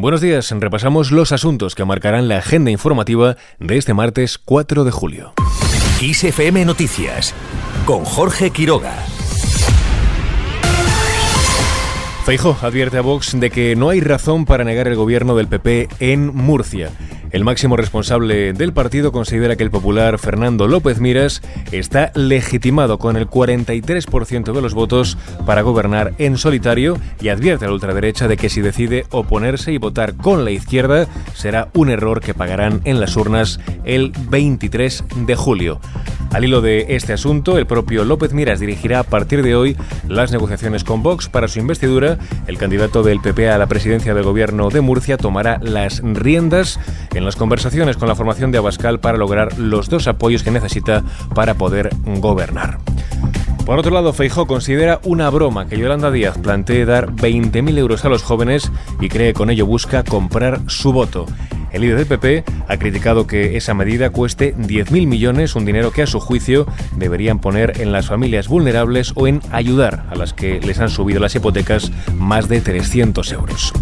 Buenos días, repasamos los asuntos que marcarán la agenda informativa de este martes 4 de julio. ISFM Noticias con Jorge Quiroga. Feijo advierte a Vox de que no hay razón para negar el gobierno del PP en Murcia. El máximo responsable del partido considera que el popular Fernando López Miras está legitimado con el 43% de los votos para gobernar en solitario y advierte a la ultraderecha de que si decide oponerse y votar con la izquierda será un error que pagarán en las urnas el 23 de julio. Al hilo de este asunto, el propio López Miras dirigirá a partir de hoy las negociaciones con Vox para su investidura. El candidato del PP a la presidencia del gobierno de Murcia tomará las riendas en las conversaciones con la formación de Abascal para lograr los dos apoyos que necesita para poder gobernar. Por otro lado, Feijó considera una broma que Yolanda Díaz plantee dar 20.000 euros a los jóvenes y cree que con ello busca comprar su voto. El líder del PP ha criticado que esa medida cueste 10.000 millones, un dinero que a su juicio deberían poner en las familias vulnerables o en ayudar a las que les han subido las hipotecas más de 300 euros.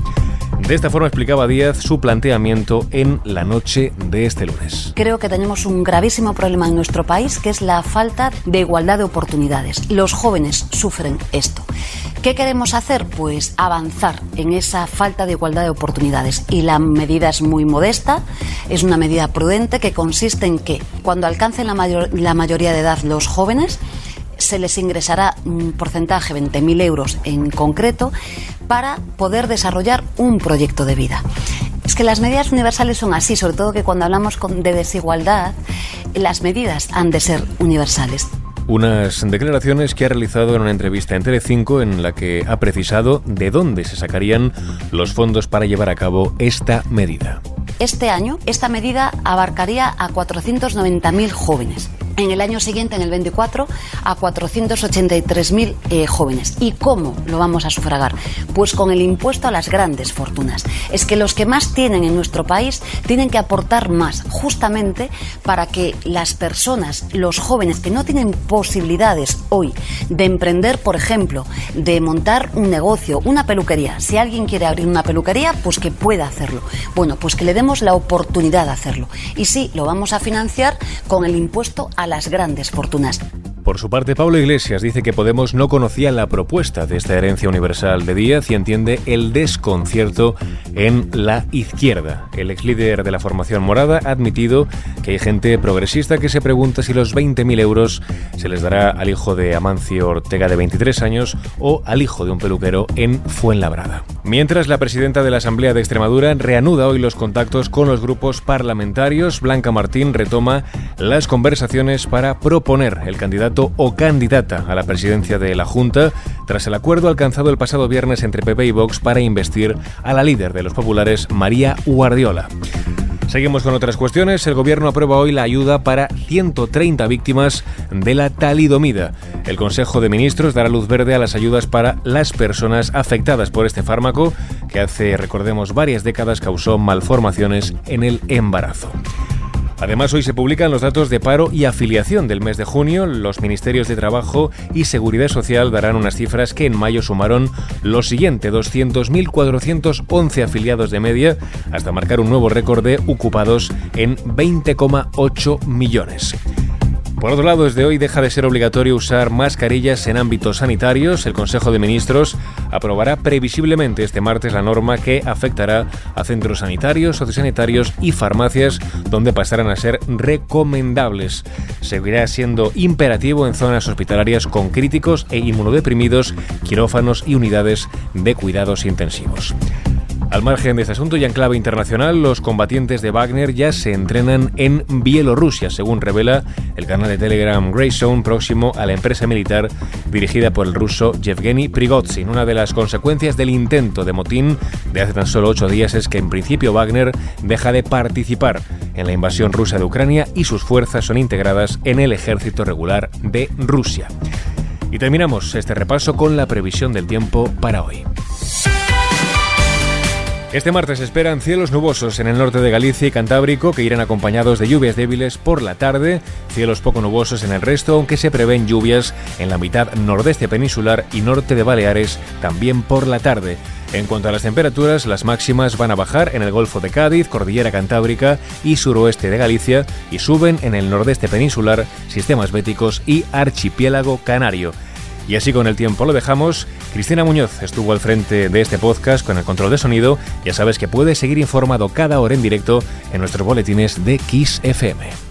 De esta forma explicaba Díaz su planteamiento en la noche de este lunes. Creo que tenemos un gravísimo problema en nuestro país que es la falta de igualdad de oportunidades. Los jóvenes sufren esto. ¿Qué queremos hacer? Pues avanzar en esa falta de igualdad de oportunidades. Y la medida es muy modesta, es una medida prudente que consiste en que cuando alcancen la, la mayoría de edad los jóvenes, se les ingresará un porcentaje, 20.000 euros en concreto, para poder desarrollar un proyecto de vida. Es que las medidas universales son así, sobre todo que cuando hablamos de desigualdad, las medidas han de ser universales. Unas declaraciones que ha realizado en una entrevista en Telecinco en la que ha precisado de dónde se sacarían los fondos para llevar a cabo esta medida. Este año, esta medida abarcaría a 490.000 jóvenes en el año siguiente, en el 24, a 483.000 eh, jóvenes. ¿Y cómo lo vamos a sufragar? Pues con el impuesto a las grandes fortunas. Es que los que más tienen en nuestro país tienen que aportar más, justamente para que las personas, los jóvenes que no tienen posibilidades hoy de emprender, por ejemplo, de montar un negocio, una peluquería. Si alguien quiere abrir una peluquería, pues que pueda hacerlo. Bueno, pues que le demos la oportunidad de hacerlo. Y sí, lo vamos a financiar con el impuesto a las grandes fortunas. Por su parte, Pablo Iglesias dice que Podemos no conocía la propuesta de esta herencia universal de Díaz y entiende el desconcierto en la izquierda. El ex líder de la formación morada ha admitido que hay gente progresista que se pregunta si los 20.000 euros se les dará al hijo de Amancio Ortega de 23 años o al hijo de un peluquero en Fuenlabrada. Mientras la presidenta de la Asamblea de Extremadura reanuda hoy los contactos con los grupos parlamentarios, Blanca Martín retoma las conversaciones para proponer el candidato o candidata a la presidencia de la Junta tras el acuerdo alcanzado el pasado viernes entre PP y Vox para investir a la líder de los populares, María Guardiola. Seguimos con otras cuestiones. El gobierno aprueba hoy la ayuda para 130 víctimas de la talidomida. El Consejo de Ministros dará luz verde a las ayudas para las personas afectadas por este fármaco que hace, recordemos, varias décadas causó malformaciones en el embarazo. Además, hoy se publican los datos de paro y afiliación del mes de junio. Los ministerios de Trabajo y Seguridad Social darán unas cifras que en mayo sumaron lo siguiente, 200.411 afiliados de media, hasta marcar un nuevo récord de ocupados en 20,8 millones. Por otro lado, desde hoy deja de ser obligatorio usar mascarillas en ámbitos sanitarios. El Consejo de Ministros aprobará previsiblemente este martes la norma que afectará a centros sanitarios, sociosanitarios y farmacias, donde pasarán a ser recomendables. Seguirá siendo imperativo en zonas hospitalarias con críticos e inmunodeprimidos, quirófanos y unidades de cuidados intensivos. Al margen de este asunto y en clave internacional, los combatientes de Wagner ya se entrenan en Bielorrusia, según revela el canal de Telegram Grayzone, próximo a la empresa militar dirigida por el ruso Yevgeny Prigozhin. Una de las consecuencias del intento de motín de hace tan solo ocho días es que en principio Wagner deja de participar en la invasión rusa de Ucrania y sus fuerzas son integradas en el ejército regular de Rusia. Y terminamos este repaso con la previsión del tiempo para hoy. Este martes esperan cielos nubosos en el norte de Galicia y Cantábrico que irán acompañados de lluvias débiles por la tarde, cielos poco nubosos en el resto, aunque se prevén lluvias en la mitad nordeste peninsular y norte de Baleares también por la tarde. En cuanto a las temperaturas, las máximas van a bajar en el Golfo de Cádiz, Cordillera Cantábrica y suroeste de Galicia y suben en el nordeste peninsular, sistemas béticos y archipiélago canario. Y así con el tiempo lo dejamos. Cristina Muñoz estuvo al frente de este podcast con el control de sonido. Ya sabes que puedes seguir informado cada hora en directo en nuestros boletines de Kiss FM.